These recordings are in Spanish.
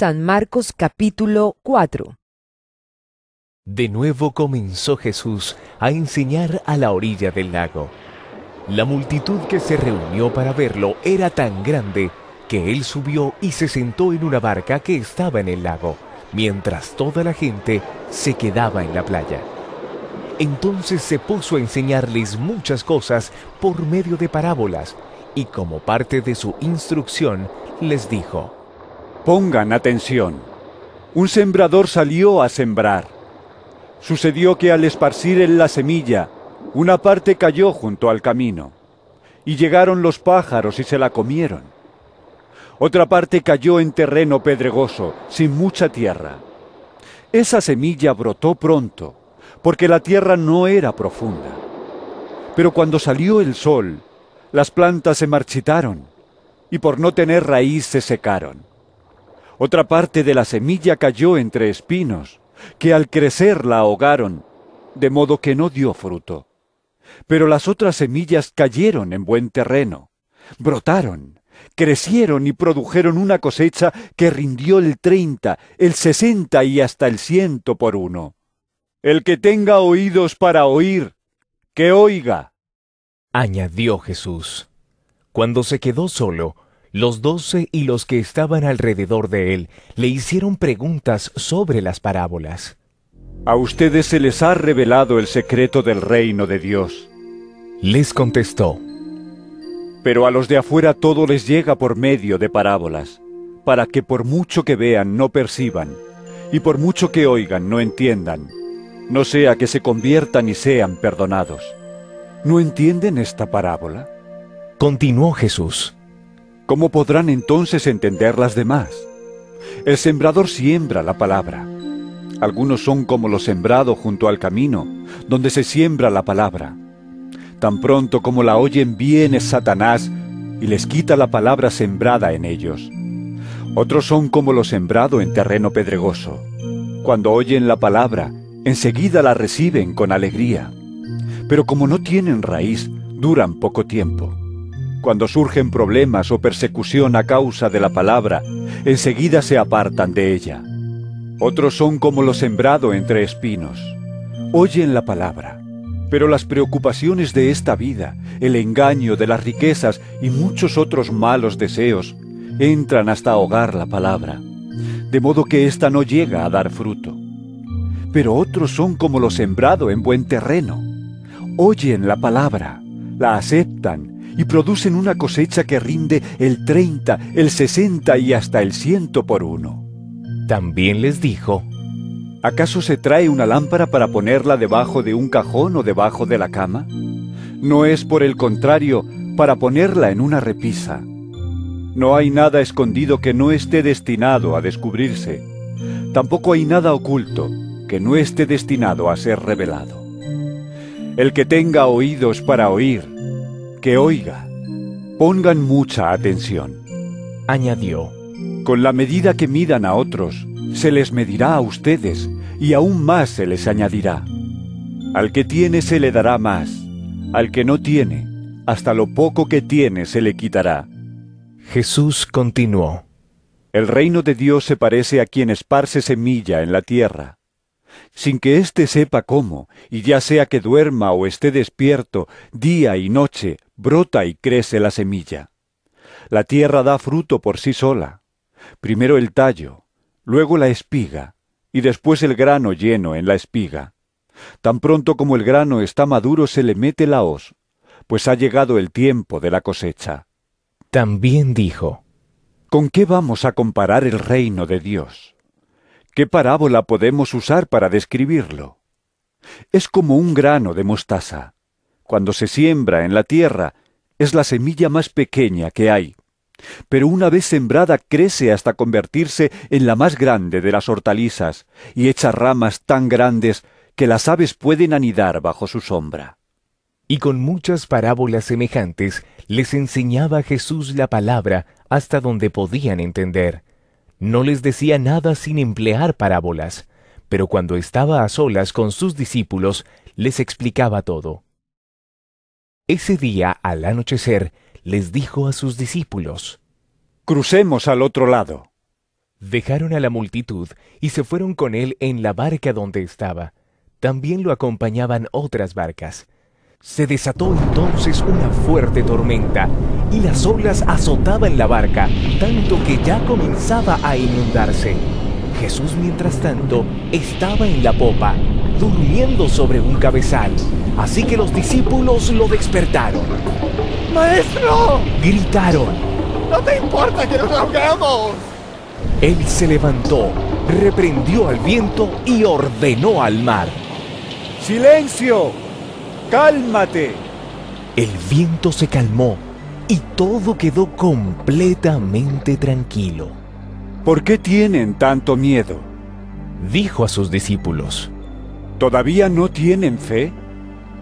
San Marcos capítulo 4 De nuevo comenzó Jesús a enseñar a la orilla del lago. La multitud que se reunió para verlo era tan grande que él subió y se sentó en una barca que estaba en el lago, mientras toda la gente se quedaba en la playa. Entonces se puso a enseñarles muchas cosas por medio de parábolas, y como parte de su instrucción les dijo, Pongan atención. Un sembrador salió a sembrar. Sucedió que al esparcir en la semilla, una parte cayó junto al camino, y llegaron los pájaros y se la comieron. Otra parte cayó en terreno pedregoso, sin mucha tierra. Esa semilla brotó pronto, porque la tierra no era profunda. Pero cuando salió el sol, las plantas se marchitaron, y por no tener raíz se secaron. Otra parte de la semilla cayó entre espinos, que al crecer la ahogaron, de modo que no dio fruto. Pero las otras semillas cayeron en buen terreno, brotaron, crecieron y produjeron una cosecha que rindió el treinta, el sesenta y hasta el ciento por uno. El que tenga oídos para oír, que oiga. Añadió Jesús. Cuando se quedó solo, los doce y los que estaban alrededor de él le hicieron preguntas sobre las parábolas. A ustedes se les ha revelado el secreto del reino de Dios. Les contestó, Pero a los de afuera todo les llega por medio de parábolas, para que por mucho que vean no perciban, y por mucho que oigan no entiendan, no sea que se conviertan y sean perdonados. ¿No entienden esta parábola? continuó Jesús. ¿Cómo podrán entonces entender las demás? El sembrador siembra la palabra. Algunos son como lo sembrado junto al camino, donde se siembra la palabra. Tan pronto como la oyen viene Satanás y les quita la palabra sembrada en ellos. Otros son como lo sembrado en terreno pedregoso. Cuando oyen la palabra, enseguida la reciben con alegría. Pero como no tienen raíz, duran poco tiempo. Cuando surgen problemas o persecución a causa de la palabra, enseguida se apartan de ella. Otros son como lo sembrado entre espinos. Oyen la palabra, pero las preocupaciones de esta vida, el engaño de las riquezas y muchos otros malos deseos entran hasta ahogar la palabra, de modo que ésta no llega a dar fruto. Pero otros son como lo sembrado en buen terreno. Oyen la palabra, la aceptan y producen una cosecha que rinde el 30, el 60 y hasta el ciento por uno. También les dijo, ¿Acaso se trae una lámpara para ponerla debajo de un cajón o debajo de la cama? No es por el contrario para ponerla en una repisa. No hay nada escondido que no esté destinado a descubrirse. Tampoco hay nada oculto que no esté destinado a ser revelado. El que tenga oídos para oír, que oiga. Pongan mucha atención. añadió, Con la medida que midan a otros, se les medirá a ustedes, y aún más se les añadirá. Al que tiene se le dará más, al que no tiene, hasta lo poco que tiene se le quitará. Jesús continuó, El reino de Dios se parece a quien esparce semilla en la tierra. Sin que éste sepa cómo, y ya sea que duerma o esté despierto, día y noche, brota y crece la semilla. La tierra da fruto por sí sola. Primero el tallo, luego la espiga, y después el grano lleno en la espiga. Tan pronto como el grano está maduro se le mete la hoz, pues ha llegado el tiempo de la cosecha. también dijo, ¿Con qué vamos a comparar el reino de Dios? ¿Qué parábola podemos usar para describirlo? Es como un grano de mostaza. Cuando se siembra en la tierra, es la semilla más pequeña que hay. Pero una vez sembrada crece hasta convertirse en la más grande de las hortalizas y echa ramas tan grandes que las aves pueden anidar bajo su sombra. y con muchas parábolas semejantes les enseñaba Jesús la palabra hasta donde podían entender. No les decía nada sin emplear parábolas, pero cuando estaba a solas con sus discípulos, les explicaba todo. Ese día, al anochecer, les dijo a sus discípulos, Crucemos al otro lado. Dejaron a la multitud y se fueron con él en la barca donde estaba. También lo acompañaban otras barcas. Se desató entonces una fuerte tormenta y las olas azotaban la barca, tanto que ya comenzaba a inundarse. Jesús, mientras tanto, estaba en la popa, durmiendo sobre un cabezal. Así que los discípulos lo despertaron. ¡Maestro! Gritaron. ¿No te importa que nos ahogamos? Él se levantó, reprendió al viento y ordenó al mar. ¡Silencio! ¡Cálmate! El viento se calmó y todo quedó completamente tranquilo. ¿Por qué tienen tanto miedo? Dijo a sus discípulos. ¿Todavía no tienen fe?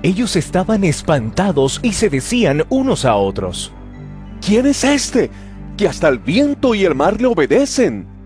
Ellos estaban espantados y se decían unos a otros. ¿Quién es este? Que hasta el viento y el mar le obedecen.